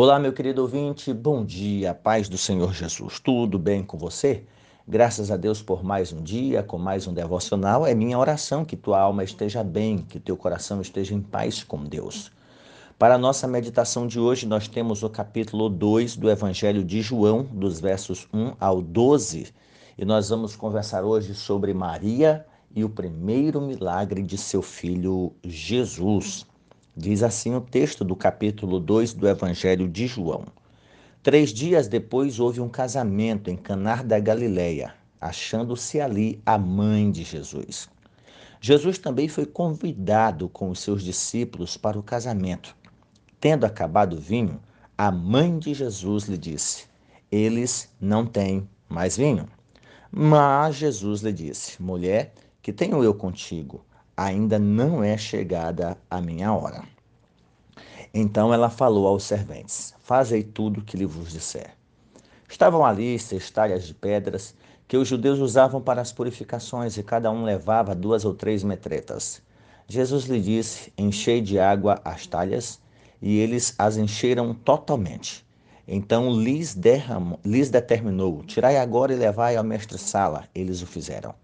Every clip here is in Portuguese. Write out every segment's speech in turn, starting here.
Olá, meu querido ouvinte, bom dia, paz do Senhor Jesus. Tudo bem com você? Graças a Deus por mais um dia, com mais um devocional. É minha oração que tua alma esteja bem, que teu coração esteja em paz com Deus. Para a nossa meditação de hoje, nós temos o capítulo 2 do Evangelho de João, dos versos 1 ao 12. E nós vamos conversar hoje sobre Maria e o primeiro milagre de seu filho Jesus. Diz assim o texto do capítulo 2 do Evangelho de João. Três dias depois houve um casamento em Canar da Galileia, achando-se ali a mãe de Jesus. Jesus também foi convidado com os seus discípulos para o casamento. Tendo acabado o vinho, a mãe de Jesus lhe disse: Eles não têm mais vinho. Mas Jesus lhe disse: Mulher, que tenho eu contigo? Ainda não é chegada a minha hora. Então ela falou aos serventes: Fazei tudo o que lhe vos disser. Estavam ali seis talhas de pedras que os judeus usavam para as purificações, e cada um levava duas ou três metretas. Jesus lhe disse: Enchei de água as talhas, e eles as encheram totalmente. Então lhes, lhes determinou: Tirai agora e levai ao mestre-sala. Eles o fizeram.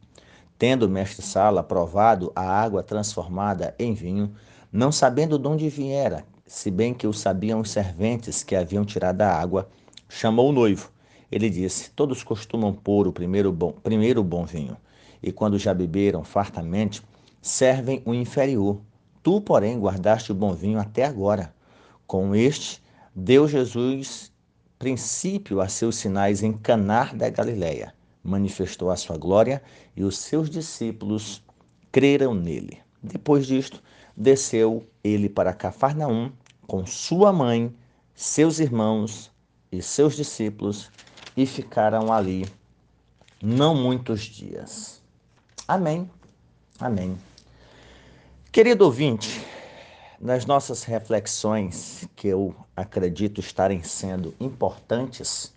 Tendo o mestre-sala provado a água transformada em vinho, não sabendo de onde viera, se bem que o sabiam os serventes que haviam tirado a água, chamou o noivo. Ele disse: Todos costumam pôr o primeiro bom, primeiro bom vinho, e quando já beberam fartamente, servem o inferior. Tu, porém, guardaste o bom vinho até agora. Com este, deu Jesus princípio a seus sinais em Canar da Galileia manifestou a sua glória e os seus discípulos creram nele. Depois disto, desceu ele para Cafarnaum com sua mãe, seus irmãos e seus discípulos e ficaram ali não muitos dias. Amém. Amém. Querido ouvinte, nas nossas reflexões, que eu acredito estarem sendo importantes,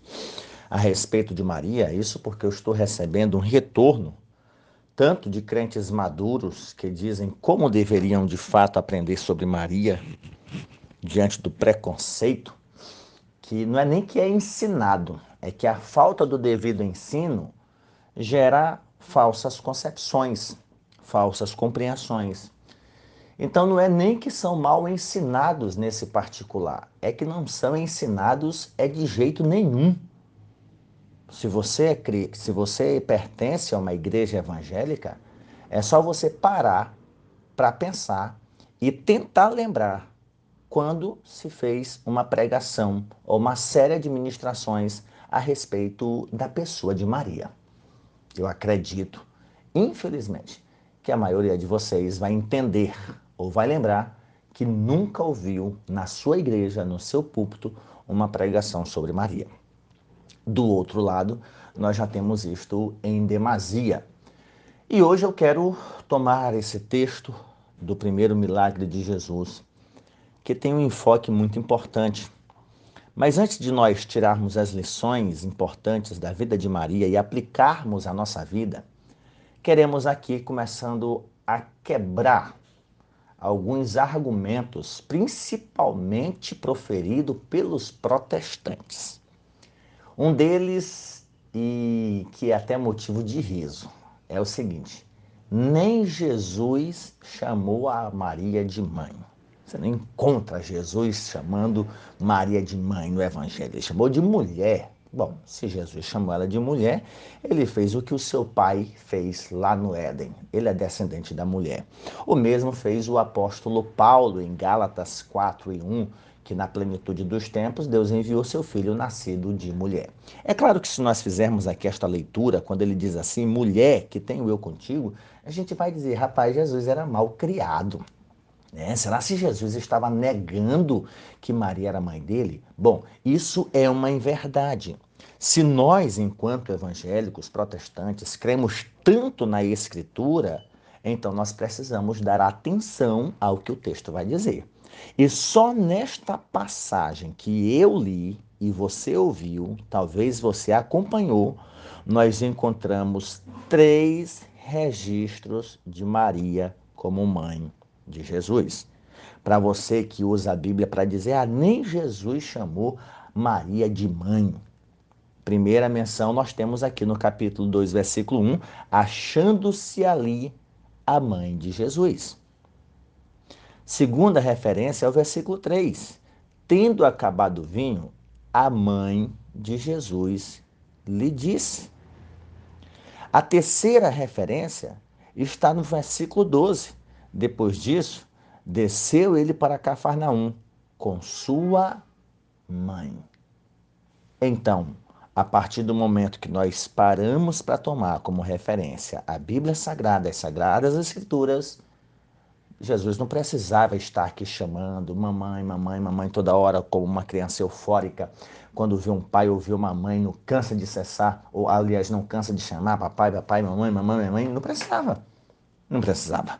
a respeito de Maria, isso porque eu estou recebendo um retorno tanto de crentes maduros que dizem como deveriam de fato aprender sobre Maria diante do preconceito, que não é nem que é ensinado, é que a falta do devido ensino gera falsas concepções, falsas compreensões. Então não é nem que são mal ensinados nesse particular, é que não são ensinados é de jeito nenhum. Se você, é, se você pertence a uma igreja evangélica, é só você parar para pensar e tentar lembrar quando se fez uma pregação ou uma série de ministrações a respeito da pessoa de Maria. Eu acredito, infelizmente, que a maioria de vocês vai entender ou vai lembrar que nunca ouviu na sua igreja, no seu púlpito, uma pregação sobre Maria. Do outro lado, nós já temos isto em demasia. E hoje eu quero tomar esse texto do primeiro milagre de Jesus, que tem um enfoque muito importante. Mas antes de nós tirarmos as lições importantes da vida de Maria e aplicarmos a nossa vida, queremos aqui começando a quebrar alguns argumentos, principalmente proferidos pelos protestantes. Um deles, e que é até motivo de riso, é o seguinte: nem Jesus chamou a Maria de mãe. Você não encontra Jesus chamando Maria de mãe no Evangelho. Ele chamou de mulher. Bom, se Jesus chamou ela de mulher, ele fez o que o seu pai fez lá no Éden. Ele é descendente da mulher. O mesmo fez o apóstolo Paulo em Gálatas 4 e 1 que na plenitude dos tempos Deus enviou seu filho nascido de mulher. É claro que se nós fizermos aqui esta leitura, quando ele diz assim, mulher que tenho eu contigo, a gente vai dizer, rapaz, Jesus era mal criado. Né? Será se Jesus estava negando que Maria era mãe dele? Bom, isso é uma inverdade. Se nós, enquanto evangélicos protestantes, cremos tanto na Escritura, então nós precisamos dar atenção ao que o texto vai dizer. E só nesta passagem que eu li e você ouviu, talvez você acompanhou, nós encontramos três registros de Maria como mãe de Jesus. Para você que usa a Bíblia para dizer, ah, nem Jesus chamou Maria de mãe. Primeira menção nós temos aqui no capítulo 2, versículo 1, achando-se ali a mãe de Jesus. Segunda referência é o versículo 3. Tendo acabado o vinho, a mãe de Jesus lhe disse. A terceira referência está no versículo 12. Depois disso, desceu ele para Cafarnaum com sua mãe. Então, a partir do momento que nós paramos para tomar como referência a Bíblia Sagrada, as Sagradas Escrituras, Jesus não precisava estar aqui chamando mamãe, mamãe, mamãe toda hora como uma criança eufórica. Quando vê um pai ou vê uma mãe, não cansa de cessar, ou aliás, não cansa de chamar papai, papai, mamãe, mamãe, mamãe. Não precisava. Não precisava.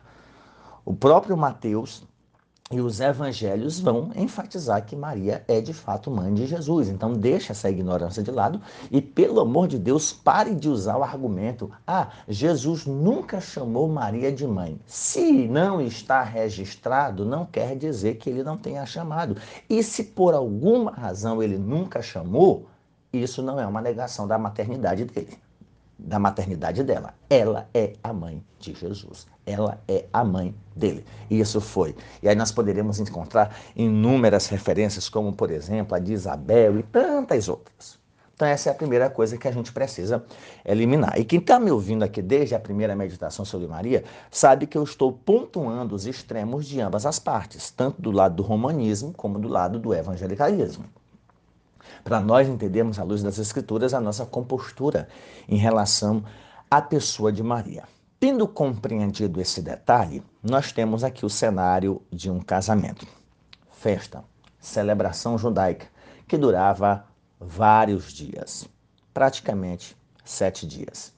O próprio Mateus e os evangelhos vão enfatizar que Maria é de fato mãe de Jesus. Então deixa essa ignorância de lado e, pelo amor de Deus, pare de usar o argumento: ah, Jesus nunca chamou Maria de mãe. Se não está registrado, não quer dizer que ele não tenha chamado. E se por alguma razão ele nunca chamou, isso não é uma negação da maternidade dele da maternidade dela. Ela é a mãe de Jesus. Ela é a mãe dele. E isso foi. E aí nós poderíamos encontrar inúmeras referências, como por exemplo a de Isabel e tantas outras. Então essa é a primeira coisa que a gente precisa eliminar. E quem está me ouvindo aqui desde a primeira meditação sobre Maria, sabe que eu estou pontuando os extremos de ambas as partes, tanto do lado do romanismo como do lado do evangelicalismo para nós entendermos à luz das Escrituras a nossa compostura em relação à pessoa de Maria. Tendo compreendido esse detalhe, nós temos aqui o cenário de um casamento. Festa, celebração judaica, que durava vários dias, praticamente sete dias.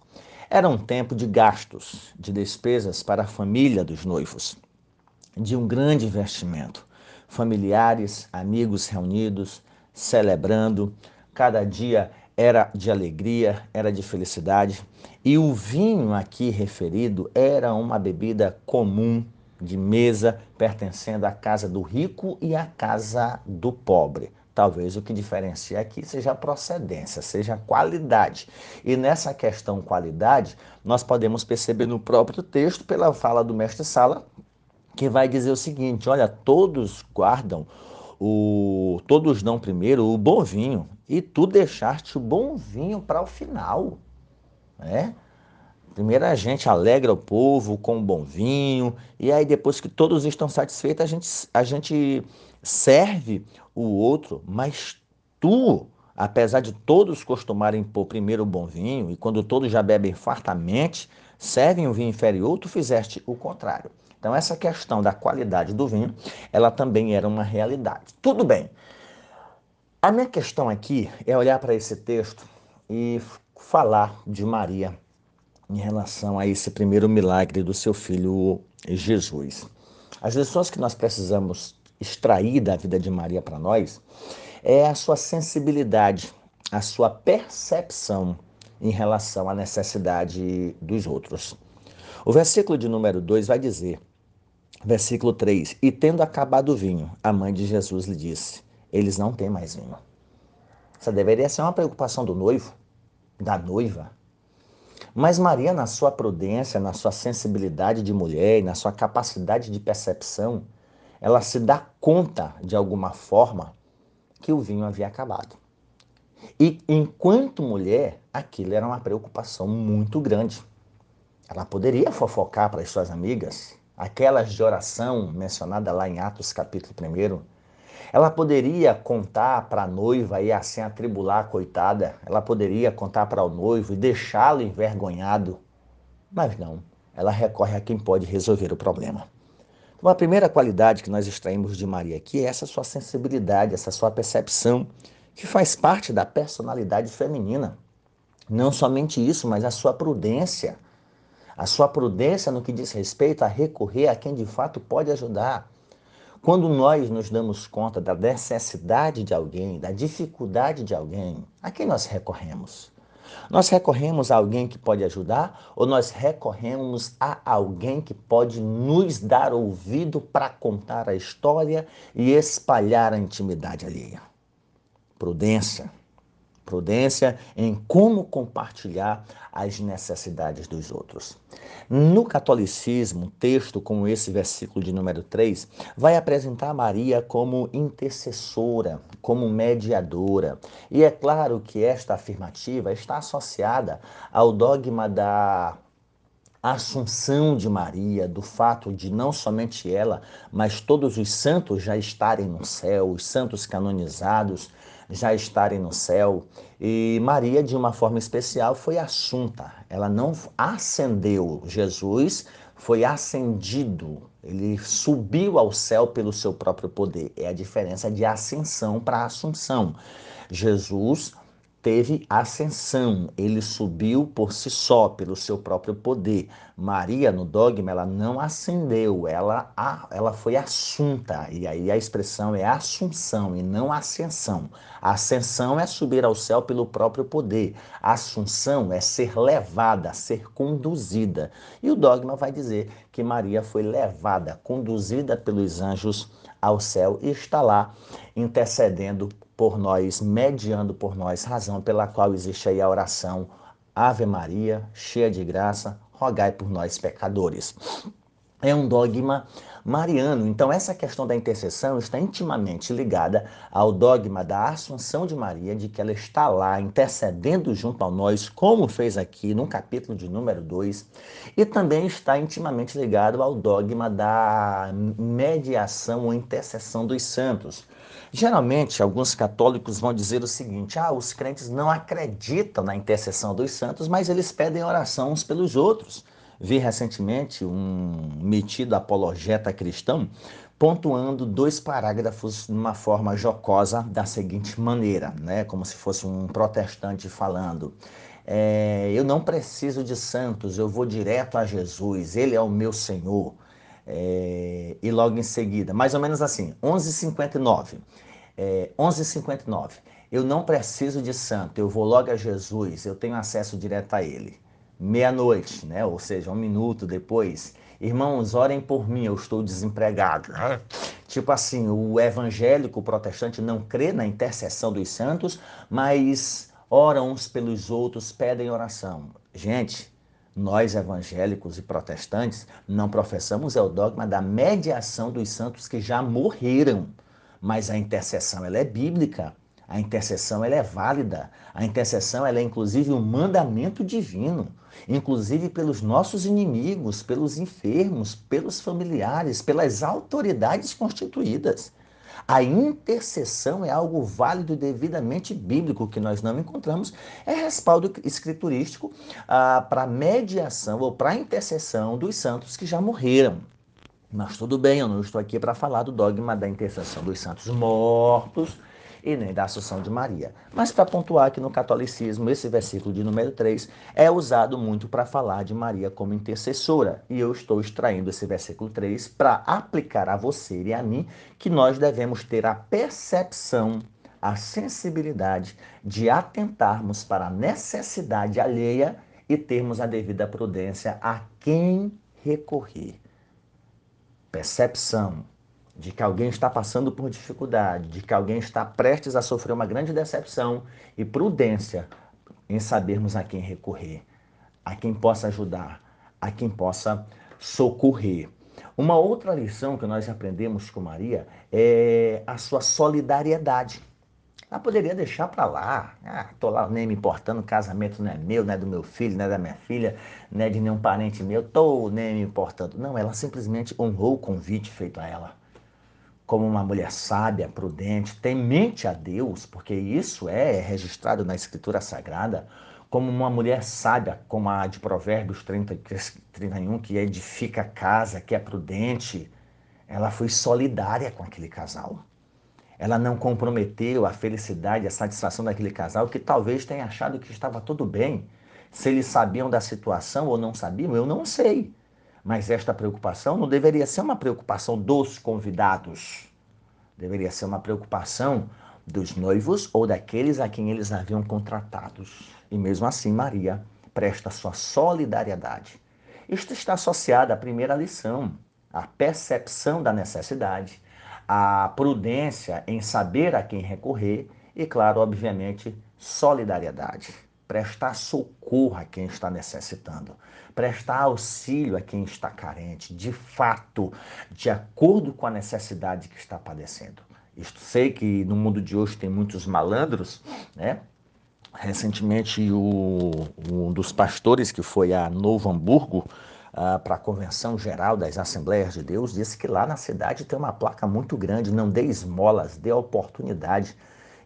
Era um tempo de gastos, de despesas para a família dos noivos, de um grande investimento. Familiares, amigos reunidos, celebrando. Cada dia era de alegria, era de felicidade. E o vinho aqui referido era uma bebida comum de mesa, pertencendo à casa do rico e à casa do pobre. Talvez o que diferencia aqui seja a procedência, seja a qualidade. E nessa questão qualidade, nós podemos perceber no próprio texto, pela fala do mestre Sala, que vai dizer o seguinte: olha, todos guardam o todos dão primeiro o bom vinho e tu deixaste o bom vinho para o final, né? Primeiro a gente alegra o povo com o bom vinho e aí depois que todos estão satisfeitos a gente, a gente serve o outro, mas tu, apesar de todos costumarem pôr primeiro o bom vinho e quando todos já bebem fartamente, servem o vinho inferior, tu fizeste o contrário. Então, essa questão da qualidade do vinho, ela também era uma realidade. Tudo bem. A minha questão aqui é olhar para esse texto e falar de Maria em relação a esse primeiro milagre do seu filho Jesus. As lições que nós precisamos extrair da vida de Maria para nós é a sua sensibilidade, a sua percepção em relação à necessidade dos outros. O versículo de número 2 vai dizer: Versículo 3: E tendo acabado o vinho, a mãe de Jesus lhe disse: Eles não têm mais vinho. Essa deveria ser uma preocupação do noivo, da noiva. Mas Maria, na sua prudência, na sua sensibilidade de mulher e na sua capacidade de percepção, ela se dá conta, de alguma forma, que o vinho havia acabado. E enquanto mulher, aquilo era uma preocupação muito grande. Ela poderia fofocar para as suas amigas, aquelas de oração mencionada lá em Atos capítulo 1, ela poderia contar para a noiva e assim atribular a coitada, ela poderia contar para o noivo e deixá-lo envergonhado, mas não, ela recorre a quem pode resolver o problema. Então, a primeira qualidade que nós extraímos de Maria aqui é essa sua sensibilidade, essa sua percepção, que faz parte da personalidade feminina. Não somente isso, mas a sua prudência a sua prudência no que diz respeito a recorrer a quem de fato pode ajudar. Quando nós nos damos conta da necessidade de alguém, da dificuldade de alguém, a quem nós recorremos? Nós recorremos a alguém que pode ajudar ou nós recorremos a alguém que pode nos dar ouvido para contar a história e espalhar a intimidade alheia? Prudência prudência em como compartilhar as necessidades dos outros. No catolicismo, um texto como esse versículo de número 3 vai apresentar Maria como intercessora, como mediadora. E é claro que esta afirmativa está associada ao dogma da Assunção de Maria, do fato de não somente ela, mas todos os santos já estarem no céu, os santos canonizados, já estarem no céu. E Maria, de uma forma especial, foi assunta. Ela não ascendeu. Jesus foi ascendido. Ele subiu ao céu pelo seu próprio poder. É a diferença de ascensão para assunção. Jesus teve ascensão, ele subiu por si só, pelo seu próprio poder. Maria, no dogma, ela não ascendeu, ela, ela foi assunta, e aí a expressão é assunção e não ascensão. Ascensão é subir ao céu pelo próprio poder, assunção é ser levada, ser conduzida. E o dogma vai dizer que Maria foi levada, conduzida pelos anjos ao céu e está lá intercedendo por nós, mediando por nós, razão pela qual existe aí a oração Ave Maria, cheia de graça, rogai por nós pecadores. É um dogma mariano. Então, essa questão da intercessão está intimamente ligada ao dogma da Assunção de Maria, de que ela está lá intercedendo junto a nós, como fez aqui no capítulo de número 2, e também está intimamente ligado ao dogma da mediação ou intercessão dos santos. Geralmente, alguns católicos vão dizer o seguinte: ah, os crentes não acreditam na intercessão dos santos, mas eles pedem oração uns pelos outros. Vi recentemente um metido apologeta cristão pontuando dois parágrafos de uma forma jocosa da seguinte maneira, né? como se fosse um protestante falando. É, eu não preciso de santos, eu vou direto a Jesus, Ele é o meu Senhor. É, e logo em seguida, mais ou menos assim, 11h59. É, 11h59. Eu não preciso de santo, eu vou logo a Jesus, eu tenho acesso direto a Ele. Meia-noite, né? ou seja, um minuto depois. Irmãos, orem por mim, eu estou desempregado. Tipo assim, o evangélico o protestante não crê na intercessão dos santos, mas oram uns pelos outros, pedem oração. Gente, nós evangélicos e protestantes não professamos é o dogma da mediação dos santos que já morreram, mas a intercessão ela é bíblica. A intercessão ela é válida. A intercessão ela é inclusive um mandamento divino, inclusive pelos nossos inimigos, pelos enfermos, pelos familiares, pelas autoridades constituídas. A intercessão é algo válido devidamente bíblico que nós não encontramos, é respaldo escriturístico ah, para mediação ou para intercessão dos santos que já morreram. Mas tudo bem, eu não estou aqui para falar do dogma da intercessão dos santos mortos e nem da Assunção de Maria. Mas para pontuar que no catolicismo, esse versículo de número 3 é usado muito para falar de Maria como intercessora. E eu estou extraindo esse versículo 3 para aplicar a você e a mim que nós devemos ter a percepção, a sensibilidade de atentarmos para a necessidade alheia e termos a devida prudência a quem recorrer. Percepção, de que alguém está passando por dificuldade, de que alguém está prestes a sofrer uma grande decepção e prudência em sabermos a quem recorrer, a quem possa ajudar, a quem possa socorrer. Uma outra lição que nós aprendemos com Maria é a sua solidariedade. Ela poderia deixar para lá, ah, tô lá nem me importando, o casamento não é meu, não é do meu filho, não é da minha filha, não é de nenhum parente meu, tô nem me importando. Não, ela simplesmente honrou o convite feito a ela como uma mulher sábia, prudente, temente a Deus, porque isso é registrado na Escritura Sagrada, como uma mulher sábia, como a de Provérbios 30, 31, que edifica a casa, que é prudente, ela foi solidária com aquele casal. Ela não comprometeu a felicidade, a satisfação daquele casal, que talvez tenha achado que estava tudo bem. Se eles sabiam da situação ou não sabiam, eu não sei. Mas esta preocupação não deveria ser uma preocupação dos convidados. Deveria ser uma preocupação dos noivos ou daqueles a quem eles haviam contratados. E mesmo assim, Maria presta sua solidariedade. Isto está associado à primeira lição, a percepção da necessidade, a prudência em saber a quem recorrer e, claro, obviamente, solidariedade. Prestar socorro a quem está necessitando, prestar auxílio a quem está carente, de fato, de acordo com a necessidade que está padecendo. Isto sei que no mundo de hoje tem muitos malandros, né? Recentemente, o, um dos pastores que foi a Novo Hamburgo, uh, para a Convenção Geral das Assembleias de Deus, disse que lá na cidade tem uma placa muito grande, não dê esmolas, dê oportunidade.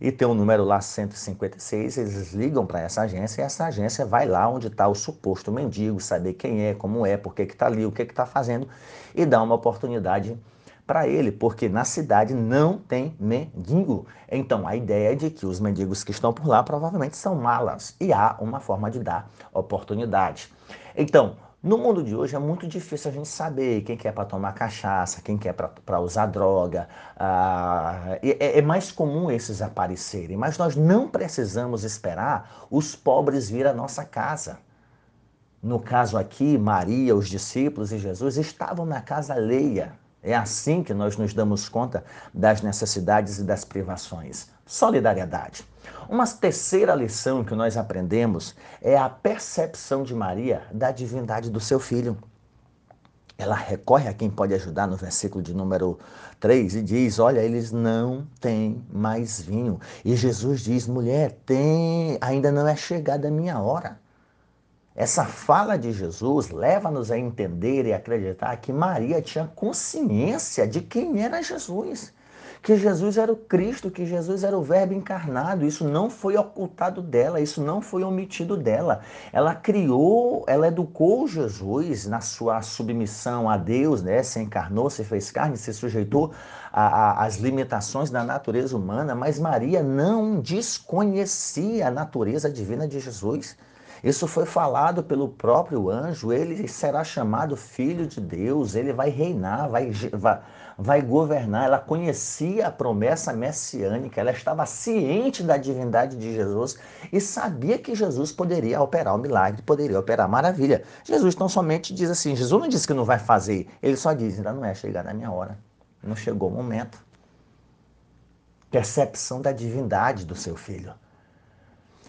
E tem um número lá 156, eles ligam para essa agência e essa agência vai lá onde está o suposto mendigo, saber quem é, como é, por que está ali, o que está fazendo e dá uma oportunidade para ele, porque na cidade não tem mendigo. Então a ideia é de que os mendigos que estão por lá provavelmente são malas e há uma forma de dar oportunidade. Então, no mundo de hoje é muito difícil a gente saber quem quer para tomar cachaça, quem quer para usar droga. Ah, é, é, mais comum esses aparecerem, mas nós não precisamos esperar os pobres vir à nossa casa. No caso aqui, Maria, os discípulos e Jesus estavam na casa alheia. É assim que nós nos damos conta das necessidades e das privações. Solidariedade. Uma terceira lição que nós aprendemos é a percepção de Maria da divindade do seu filho. Ela recorre a quem pode ajudar no versículo de número 3 e diz: Olha, eles não têm mais vinho. E Jesus diz: Mulher, tem, ainda não é chegada a minha hora. Essa fala de Jesus leva-nos a entender e acreditar que Maria tinha consciência de quem era Jesus que Jesus era o Cristo, que Jesus era o Verbo encarnado. Isso não foi ocultado dela, isso não foi omitido dela. Ela criou, ela educou Jesus na sua submissão a Deus, né? Se encarnou, se fez carne, se sujeitou às limitações da natureza humana, mas Maria não desconhecia a natureza divina de Jesus. Isso foi falado pelo próprio anjo. Ele será chamado filho de Deus, ele vai reinar, vai, vai, vai governar. Ela conhecia a promessa messiânica, ela estava ciente da divindade de Jesus e sabia que Jesus poderia operar o milagre, poderia operar a maravilha. Jesus tão somente diz assim: Jesus não disse que não vai fazer, ele só diz: ainda não é chegar na minha hora, não chegou o momento. Percepção da divindade do seu filho.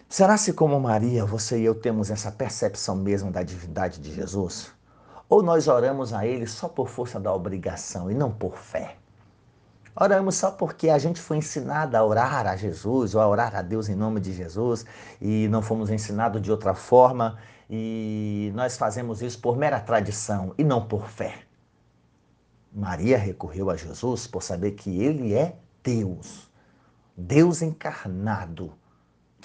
Será se como Maria, você e eu temos essa percepção mesmo da divindade de Jesus? Ou nós oramos a Ele só por força da obrigação e não por fé? Oramos só porque a gente foi ensinado a orar a Jesus ou a orar a Deus em nome de Jesus e não fomos ensinados de outra forma e nós fazemos isso por mera tradição e não por fé. Maria recorreu a Jesus por saber que Ele é Deus, Deus encarnado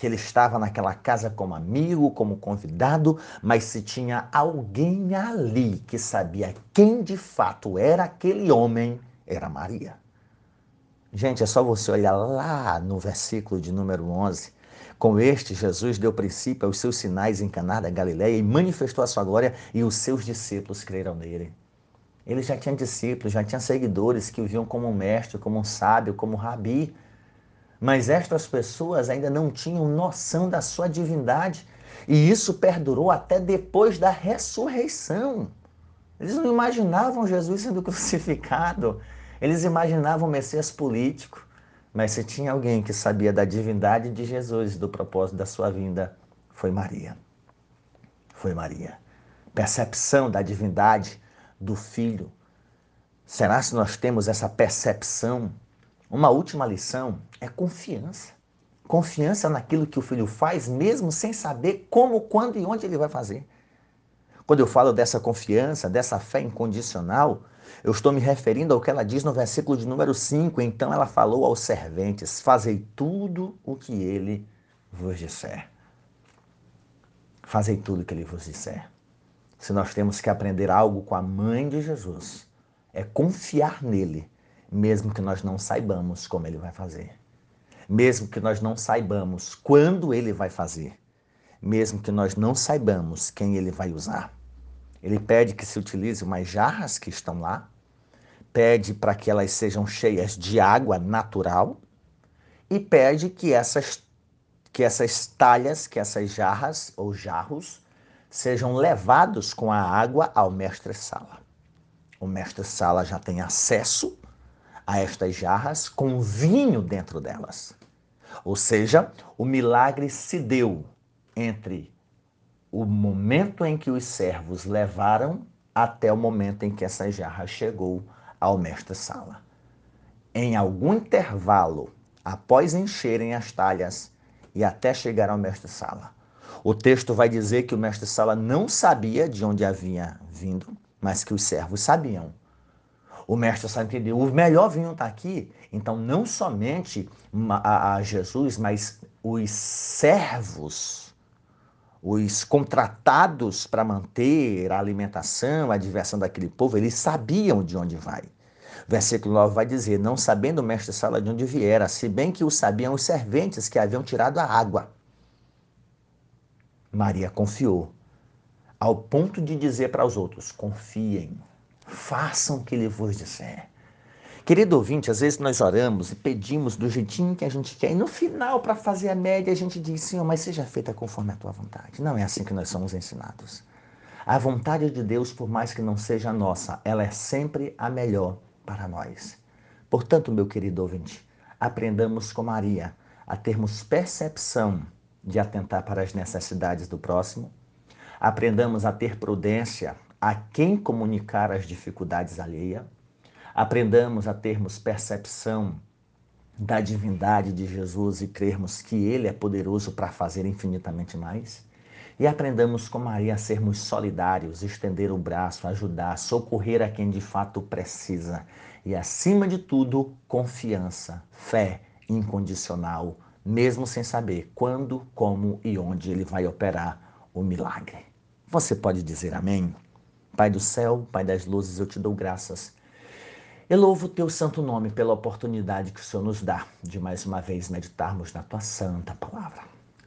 que ele estava naquela casa como amigo, como convidado, mas se tinha alguém ali que sabia quem de fato era aquele homem, era Maria. Gente, é só você olhar lá no versículo de número 11. Com este, Jesus deu princípio aos seus sinais em Caná da Galileia e manifestou a sua glória e os seus discípulos creram nele. Ele já tinha discípulos, já tinha seguidores que o viam como um mestre, como um sábio, como um rabi. Mas estas pessoas ainda não tinham noção da sua divindade. E isso perdurou até depois da ressurreição. Eles não imaginavam Jesus sendo crucificado. Eles imaginavam o Messias político. Mas se tinha alguém que sabia da divindade de Jesus do propósito da sua vinda, foi Maria. Foi Maria. Percepção da divindade do Filho. Será se nós temos essa percepção uma última lição é confiança. Confiança naquilo que o filho faz, mesmo sem saber como, quando e onde ele vai fazer. Quando eu falo dessa confiança, dessa fé incondicional, eu estou me referindo ao que ela diz no versículo de número 5. Então ela falou aos serventes: Fazei tudo o que ele vos disser. Fazei tudo o que ele vos disser. Se nós temos que aprender algo com a mãe de Jesus, é confiar nele mesmo que nós não saibamos como ele vai fazer, mesmo que nós não saibamos quando ele vai fazer, mesmo que nós não saibamos quem ele vai usar. Ele pede que se utilize umas jarras que estão lá, pede para que elas sejam cheias de água natural e pede que essas, que essas talhas, que essas jarras ou jarros sejam levados com a água ao mestre-sala. O mestre-sala já tem acesso a estas jarras com vinho dentro delas. Ou seja, o milagre se deu entre o momento em que os servos levaram até o momento em que essa jarra chegou ao mestre-sala. Em algum intervalo, após encherem as talhas e até chegar ao mestre-sala, o texto vai dizer que o mestre-sala não sabia de onde havia vindo, mas que os servos sabiam. O mestre-sala entendeu, o melhor vinho está aqui. Então, não somente a Jesus, mas os servos os contratados para manter a alimentação, a diversão daquele povo, eles sabiam de onde vai. Versículo 9 vai dizer: Não sabendo o mestre Sala de onde viera, se bem que o sabiam os serventes que haviam tirado a água. Maria confiou, ao ponto de dizer para os outros: Confiem, façam o que ele vos disser. Querido ouvinte, às vezes nós oramos e pedimos do jeitinho que a gente quer, e no final, para fazer a média, a gente diz: Senhor, mas seja feita conforme a tua vontade. Não é assim que nós somos ensinados. A vontade de Deus, por mais que não seja nossa, ela é sempre a melhor para nós. Portanto, meu querido ouvinte, aprendamos com Maria a termos percepção de atentar para as necessidades do próximo, aprendamos a ter prudência a quem comunicar as dificuldades alheias aprendamos a termos percepção da divindade de Jesus e crermos que Ele é poderoso para fazer infinitamente mais. E aprendamos com Maria a sermos solidários, estender o braço, ajudar, socorrer a quem de fato precisa. E, acima de tudo, confiança, fé incondicional, mesmo sem saber quando, como e onde Ele vai operar o milagre. Você pode dizer amém? Pai do céu, Pai das luzes, eu te dou graças eu louvo o teu santo nome pela oportunidade que o Senhor nos dá de mais uma vez meditarmos na tua santa palavra.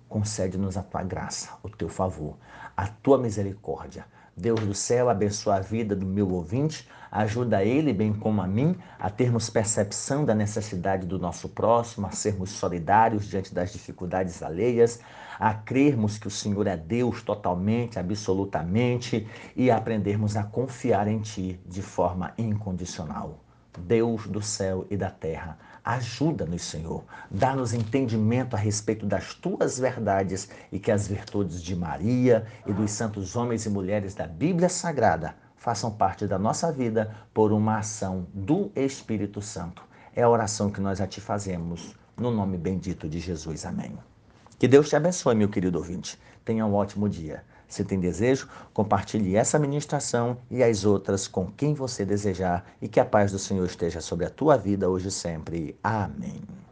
Concede-nos a tua graça, o teu favor, a tua misericórdia. Deus do céu, abençoa a vida do meu ouvinte, ajuda ele, bem como a mim, a termos percepção da necessidade do nosso próximo, a sermos solidários diante das dificuldades alheias, a crermos que o Senhor é Deus totalmente, absolutamente e aprendermos a confiar em Ti de forma incondicional. Deus do céu e da terra, ajuda-nos, Senhor. Dá-nos entendimento a respeito das tuas verdades e que as virtudes de Maria e dos santos homens e mulheres da Bíblia Sagrada façam parte da nossa vida por uma ação do Espírito Santo. É a oração que nós a ti fazemos, no nome bendito de Jesus. Amém. Que Deus te abençoe, meu querido ouvinte. Tenha um ótimo dia. Se tem desejo, compartilhe essa ministração e as outras com quem você desejar e que a paz do Senhor esteja sobre a tua vida hoje e sempre. Amém.